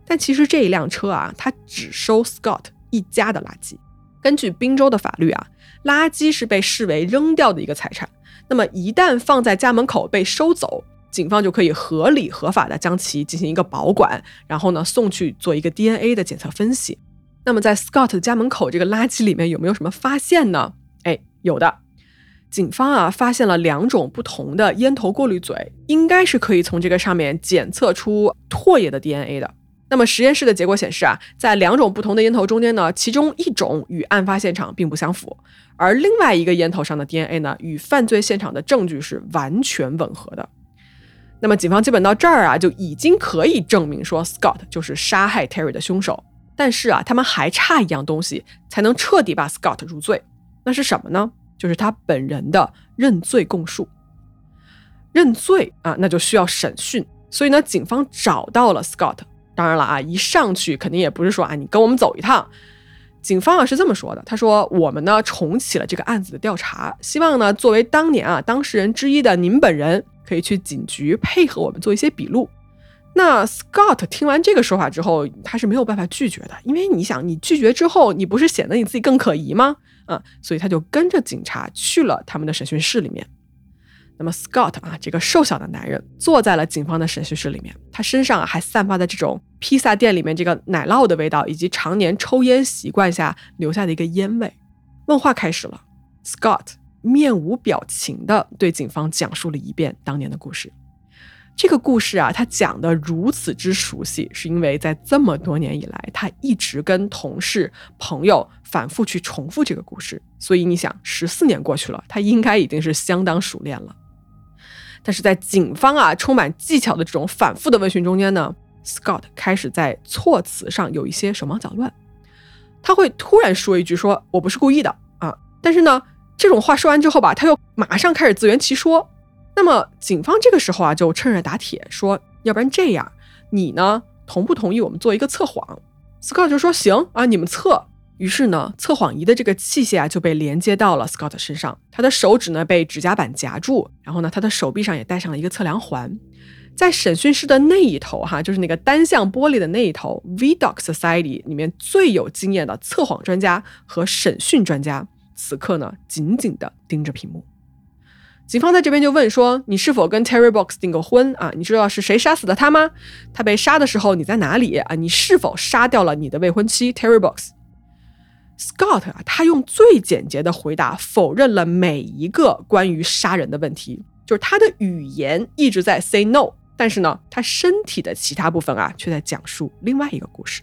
但其实这一辆车啊，它只收 Scott 一家的垃圾。根据宾州的法律啊，垃圾是被视为扔掉的一个财产，那么一旦放在家门口被收走。警方就可以合理合法的将其进行一个保管，然后呢送去做一个 DNA 的检测分析。那么在 Scott 的家门口这个垃圾里面有没有什么发现呢？哎，有的。警方啊发现了两种不同的烟头过滤嘴，应该是可以从这个上面检测出唾液的 DNA 的。那么实验室的结果显示啊，在两种不同的烟头中间呢，其中一种与案发现场并不相符，而另外一个烟头上的 DNA 呢，与犯罪现场的证据是完全吻合的。那么，警方基本到这儿啊，就已经可以证明说 Scott 就是杀害 Terry 的凶手。但是啊，他们还差一样东西，才能彻底把 Scott 入罪。那是什么呢？就是他本人的认罪供述。认罪啊，那就需要审讯。所以呢，警方找到了 Scott。当然了啊，一上去肯定也不是说啊，你跟我们走一趟。警方啊是这么说的，他说：“我们呢重启了这个案子的调查，希望呢作为当年啊当事人之一的您本人。”可以去警局配合我们做一些笔录。那 Scott 听完这个说法之后，他是没有办法拒绝的，因为你想，你拒绝之后，你不是显得你自己更可疑吗？嗯，所以他就跟着警察去了他们的审讯室里面。那么 Scott 啊，这个瘦小的男人坐在了警方的审讯室里面，他身上还散发着这种披萨店里面这个奶酪的味道，以及常年抽烟习惯下留下的一个烟味。问话开始了，Scott。面无表情地对警方讲述了一遍当年的故事。这个故事啊，他讲的如此之熟悉，是因为在这么多年以来，他一直跟同事、朋友反复去重复这个故事。所以你想，十四年过去了，他应该已经是相当熟练了。但是在警方啊充满技巧的这种反复的问询中间呢，Scott 开始在措辞上有一些手忙脚乱。他会突然说一句：“说我不是故意的啊。”但是呢。这种话说完之后吧，他又马上开始自圆其说。那么警方这个时候啊，就趁热打铁，说要不然这样，你呢同不同意我们做一个测谎？Scott 就说行啊，你们测。于是呢，测谎仪的这个器械啊就被连接到了 Scott 身上，他的手指呢被指甲板夹住，然后呢他的手臂上也戴上了一个测量环。在审讯室的那一头哈，就是那个单向玻璃的那一头，Vdoc Society 里面最有经验的测谎专家和审讯专家。此刻呢，紧紧地盯着屏幕。警方在这边就问说：“你是否跟 Terry Box 订过婚啊？你知道是谁杀死的他吗？他被杀的时候你在哪里啊？你是否杀掉了你的未婚妻 Terry Box？”Scott 啊，他用最简洁的回答否认了每一个关于杀人的问题，就是他的语言一直在 say no，但是呢，他身体的其他部分啊却在讲述另外一个故事。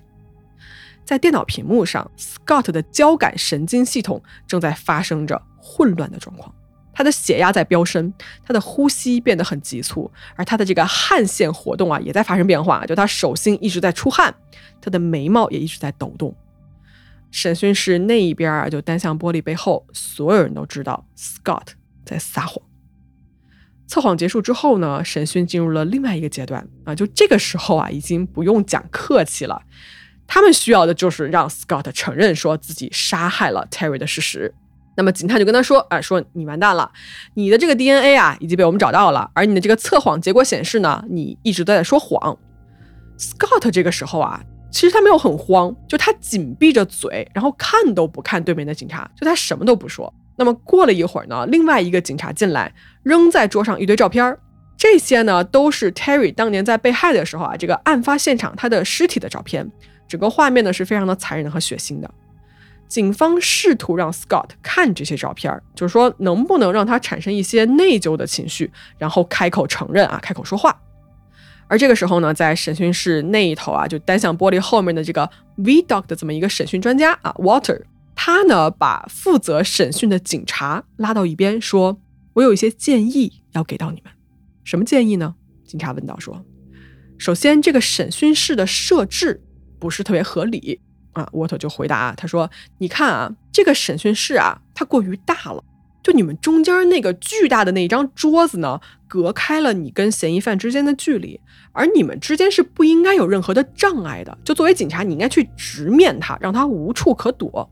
在电脑屏幕上，Scott 的交感神经系统正在发生着混乱的状况。他的血压在飙升，他的呼吸变得很急促，而他的这个汗腺活动啊也在发生变化，就他手心一直在出汗，他的眉毛也一直在抖动。审讯室那一边啊，就单向玻璃背后，所有人都知道 Scott 在撒谎。测谎结束之后呢，审讯进入了另外一个阶段啊，就这个时候啊，已经不用讲客气了，他们需要的就是让 Scott 承认说自己杀害了 Terry 的事实。那么警察就跟他说：“啊，说你完蛋了，你的这个 DNA 啊已经被我们找到了，而你的这个测谎结果显示呢，你一直都在说谎。” Scott 这个时候啊，其实他没有很慌，就他紧闭着嘴，然后看都不看对面的警察，就他什么都不说。那么过了一会儿呢，另外一个警察进来，扔在桌上一堆照片，这些呢都是 Terry 当年在被害的时候啊，这个案发现场他的尸体的照片，整个画面呢是非常的残忍和血腥的。警方试图让 Scott 看这些照片，就是说能不能让他产生一些内疚的情绪，然后开口承认啊，开口说话。而这个时候呢，在审讯室那一头啊，就单向玻璃后面的这个 V Doc 的这么一个审讯专家啊，Water，他呢把负责审讯的警察拉到一边，说：“我有一些建议要给到你们。什么建议呢？”警察问道说：“首先，这个审讯室的设置不是特别合理。”啊，沃特就回答他说：“你看啊，这个审讯室啊，它过于大了。就你们中间那个巨大的那张桌子呢，隔开了你跟嫌疑犯之间的距离，而你们之间是不应该有任何的障碍的。就作为警察，你应该去直面他，让他无处可躲。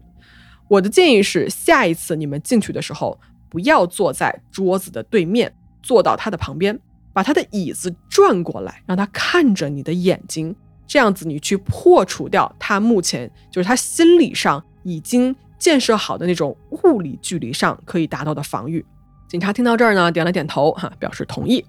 我的建议是，下一次你们进去的时候，不要坐在桌子的对面，坐到他的旁边，把他的椅子转过来，让他看着你的眼睛。”这样子，你去破除掉他目前就是他心理上已经建设好的那种物理距离上可以达到的防御。警察听到这儿呢，点了点头，哈，表示同意。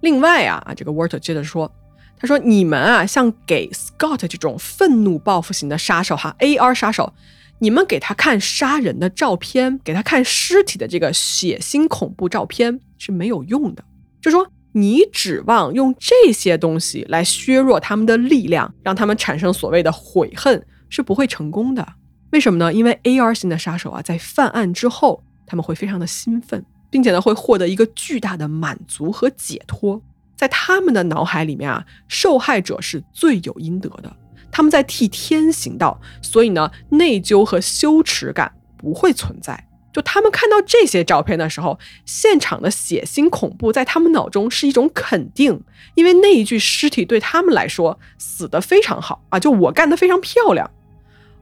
另外啊，啊，这个 Walter 接着说，他说：“你们啊，像给 Scott 这种愤怒报复型的杀手，哈，AR 杀手，你们给他看杀人的照片，给他看尸体的这个血腥恐怖照片是没有用的。就说。”你指望用这些东西来削弱他们的力量，让他们产生所谓的悔恨是不会成功的。为什么呢？因为 AR 型的杀手啊，在犯案之后，他们会非常的兴奋，并且呢，会获得一个巨大的满足和解脱。在他们的脑海里面啊，受害者是罪有应得的，他们在替天行道，所以呢，内疚和羞耻感不会存在。就他们看到这些照片的时候，现场的血腥恐怖在他们脑中是一种肯定，因为那一具尸体对他们来说死得非常好啊！就我干得非常漂亮。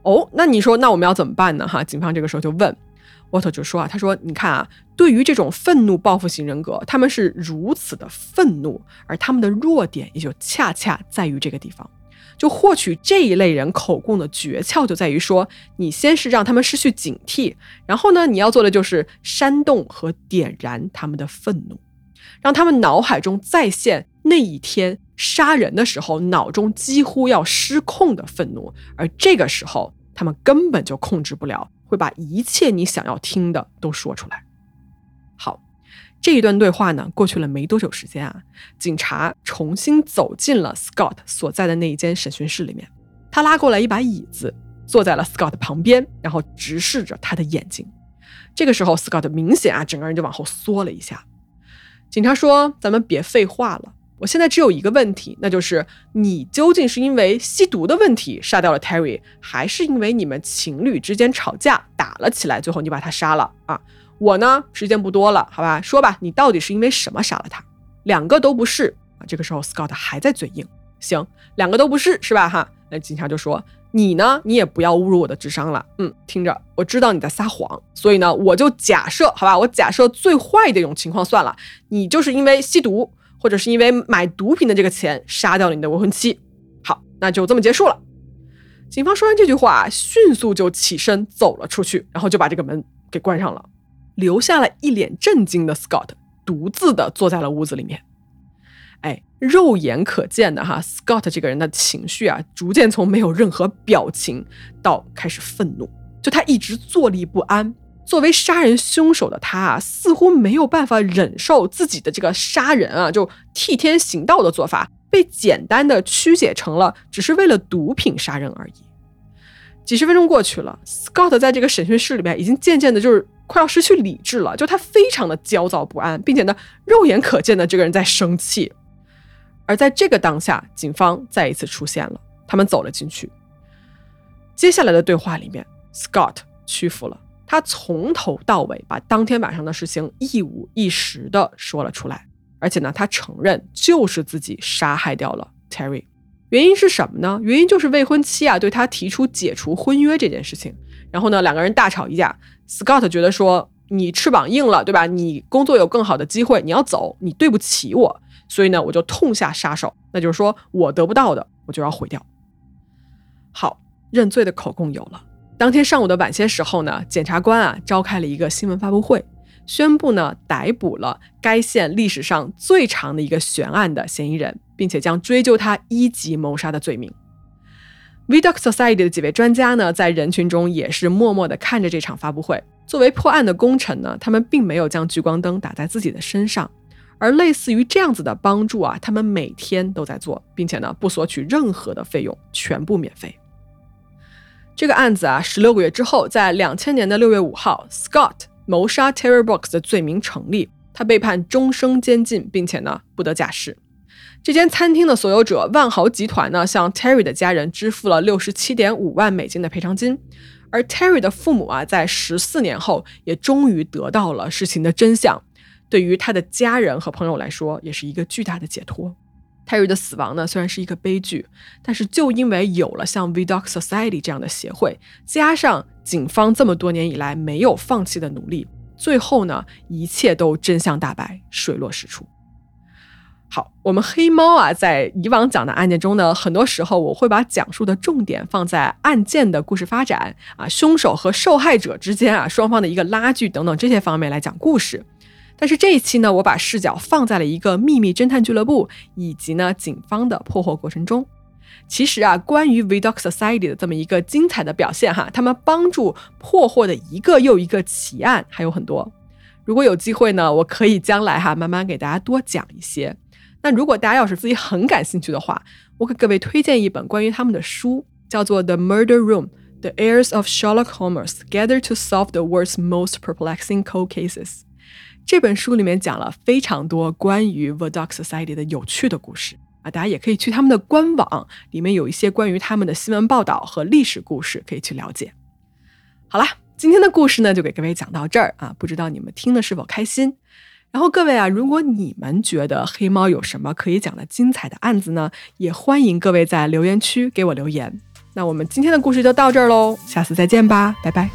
哦，那你说那我们要怎么办呢？哈，警方这个时候就问沃特就说啊，他说你看啊，对于这种愤怒报复型人格，他们是如此的愤怒，而他们的弱点也就恰恰在于这个地方。就获取这一类人口供的诀窍就在于说，你先是让他们失去警惕，然后呢，你要做的就是煽动和点燃他们的愤怒，让他们脑海中再现那一天杀人的时候脑中几乎要失控的愤怒，而这个时候他们根本就控制不了，会把一切你想要听的都说出来。好。这一段对话呢，过去了没多久时间啊，警察重新走进了 Scott 所在的那一间审讯室里面。他拉过来一把椅子，坐在了 Scott 旁边，然后直视着他的眼睛。这个时候，Scott 明显啊，整个人就往后缩了一下。警察说：“咱们别废话了，我现在只有一个问题，那就是你究竟是因为吸毒的问题杀掉了 Terry，还是因为你们情侣之间吵架打了起来，最后你把他杀了啊？”我呢，时间不多了，好吧，说吧，你到底是因为什么杀了他？两个都不是啊。这个时候，Scott 还在嘴硬。行，两个都不是，是吧？哈，那警察就说：“你呢，你也不要侮辱我的智商了。”嗯，听着，我知道你在撒谎，所以呢，我就假设，好吧，我假设最坏的一种情况算了，你就是因为吸毒，或者是因为买毒品的这个钱杀掉了你的未婚妻。好，那就这么结束了。警方说完这句话，迅速就起身走了出去，然后就把这个门给关上了。留下了一脸震惊的 Scott，独自的坐在了屋子里面。哎，肉眼可见的哈，Scott 这个人的情绪啊，逐渐从没有任何表情到开始愤怒，就他一直坐立不安。作为杀人凶手的他啊，似乎没有办法忍受自己的这个杀人啊，就替天行道的做法被简单的曲解成了只是为了毒品杀人而已。几十分钟过去了，Scott 在这个审讯室里面已经渐渐的就是快要失去理智了，就他非常的焦躁不安，并且呢，肉眼可见的这个人在生气。而在这个当下，警方再一次出现了，他们走了进去。接下来的对话里面，Scott 屈服了。他从头到尾把当天晚上的事情一五一十的说了出来，而且呢，他承认就是自己杀害掉了 Terry。原因是什么呢？原因就是未婚妻啊对他提出解除婚约这件事情。然后呢，两个人大吵一架。Scott 觉得说你翅膀硬了，对吧？你工作有更好的机会，你要走，你对不起我，所以呢，我就痛下杀手。那就是说我得不到的，我就要毁掉。好，认罪的口供有了。当天上午的晚些时候呢，检察官啊召开了一个新闻发布会，宣布呢逮捕了该县历史上最长的一个悬案的嫌疑人，并且将追究他一级谋杀的罪名。Vidoc Society 的几位专家呢，在人群中也是默默地看着这场发布会。作为破案的功臣呢，他们并没有将聚光灯打在自己的身上，而类似于这样子的帮助啊，他们每天都在做，并且呢不索取任何的费用，全部免费。这个案子啊，十六个月之后，在两千年的六月五号，Scott 谋杀 Terry Brooks 的罪名成立，他被判终生监禁，并且呢不得假释。这间餐厅的所有者万豪集团呢，向 Terry 的家人支付了六十七点五万美金的赔偿金，而 Terry 的父母啊，在十四年后也终于得到了事情的真相，对于他的家人和朋友来说，也是一个巨大的解脱。泰瑞的死亡呢，虽然是一个悲剧，但是就因为有了像 V Doc Society 这样的协会，加上警方这么多年以来没有放弃的努力，最后呢，一切都真相大白，水落石出。好，我们黑猫啊，在以往讲的案件中呢，很多时候我会把讲述的重点放在案件的故事发展啊，凶手和受害者之间啊，双方的一个拉锯等等这些方面来讲故事。但是这一期呢，我把视角放在了一个秘密侦探俱乐部以及呢警方的破获过程中。其实啊，关于 v d o c Society 的这么一个精彩的表现哈，他们帮助破获的一个又一个奇案还有很多。如果有机会呢，我可以将来哈慢慢给大家多讲一些。那如果大家要是自己很感兴趣的话，我给各位推荐一本关于他们的书，叫做《The Murder Room: The Heirs of Sherlock Holmes Gather to Solve the World's Most Perplexing Cold Cases》。这本书里面讲了非常多关于 v e d o c Society 的有趣的故事啊，大家也可以去他们的官网，里面有一些关于他们的新闻报道和历史故事可以去了解。好啦，今天的故事呢就给各位讲到这儿啊，不知道你们听的是否开心？然后各位啊，如果你们觉得黑猫有什么可以讲的精彩的案子呢，也欢迎各位在留言区给我留言。那我们今天的故事就到这儿喽，下次再见吧，拜拜。